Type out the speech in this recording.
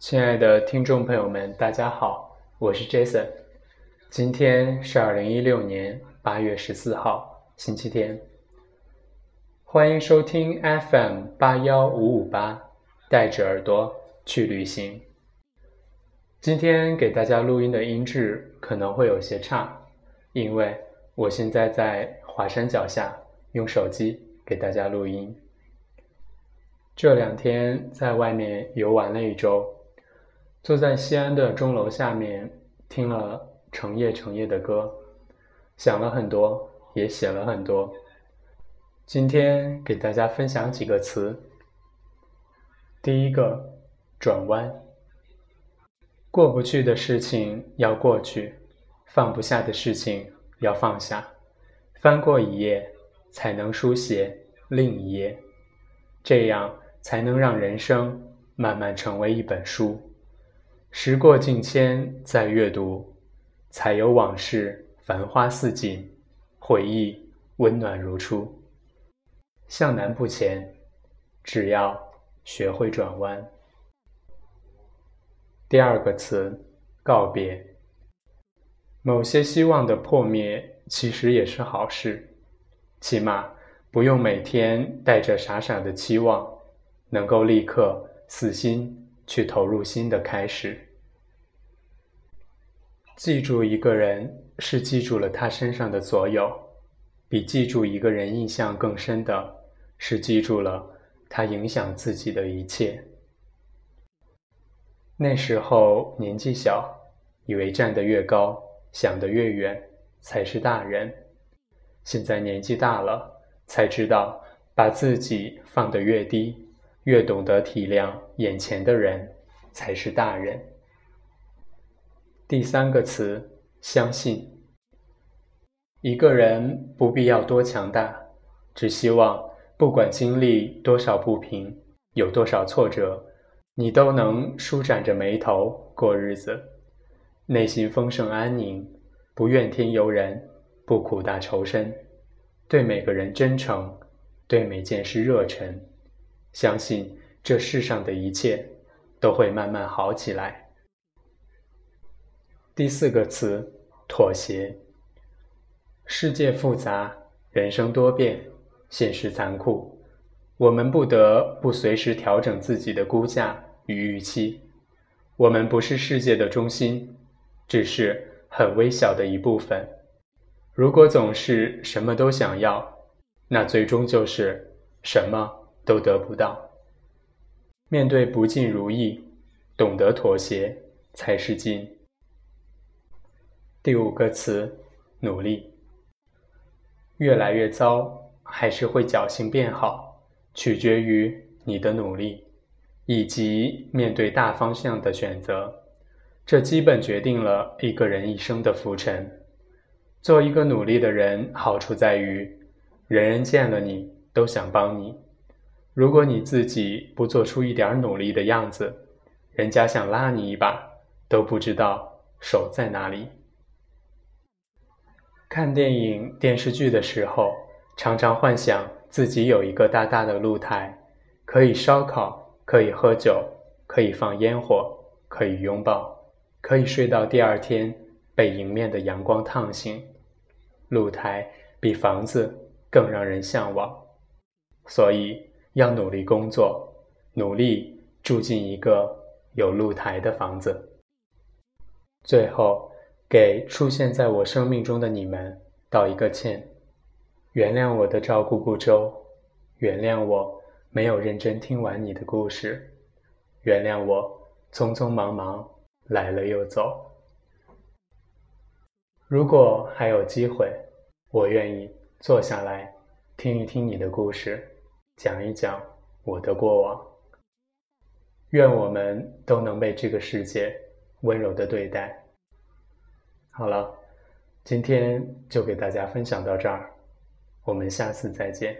亲爱的听众朋友们，大家好，我是 Jason。今天是二零一六年八月十四号，星期天。欢迎收听 FM 八幺五五八，带着耳朵去旅行。今天给大家录音的音质可能会有些差，因为我现在在华山脚下用手机给大家录音。这两天在外面游玩了一周。坐在西安的钟楼下面，听了成夜成夜的歌，想了很多，也写了很多。今天给大家分享几个词。第一个，转弯。过不去的事情要过去，放不下的事情要放下，翻过一页，才能书写另一页，这样才能让人生慢慢成为一本书。时过境迁，再阅读，才有往事繁花似锦，回忆温暖如初。向南不前，只要学会转弯。第二个词，告别。某些希望的破灭，其实也是好事，起码不用每天带着傻傻的期望，能够立刻死心。去投入新的开始。记住一个人，是记住了他身上的所有；比记住一个人印象更深的，是记住了他影响自己的一切。那时候年纪小，以为站得越高，想得越远，才是大人。现在年纪大了，才知道把自己放得越低。越懂得体谅眼前的人，才是大人。第三个词，相信。一个人不必要多强大，只希望不管经历多少不平，有多少挫折，你都能舒展着眉头过日子，内心丰盛安宁，不怨天尤人，不苦大仇深，对每个人真诚，对每件事热忱。相信这世上的一切都会慢慢好起来。第四个词，妥协。世界复杂，人生多变，现实残酷，我们不得不随时调整自己的估价与预期。我们不是世界的中心，只是很微小的一部分。如果总是什么都想要，那最终就是什么。都得不到。面对不尽如意，懂得妥协才是进。第五个词，努力。越来越糟，还是会侥幸变好，取决于你的努力，以及面对大方向的选择。这基本决定了一个人一生的浮沉。做一个努力的人，好处在于，人人见了你都想帮你。如果你自己不做出一点努力的样子，人家想拉你一把都不知道手在哪里。看电影、电视剧的时候，常常幻想自己有一个大大的露台，可以烧烤，可以喝酒，可以放烟火，可以拥抱，可以睡到第二天被迎面的阳光烫醒。露台比房子更让人向往，所以。要努力工作，努力住进一个有露台的房子。最后，给出现在我生命中的你们道一个歉，原谅我的照顾不周，原谅我没有认真听完你的故事，原谅我匆匆忙忙来了又走。如果还有机会，我愿意坐下来听一听你的故事。讲一讲我的过往。愿我们都能被这个世界温柔的对待。好了，今天就给大家分享到这儿，我们下次再见。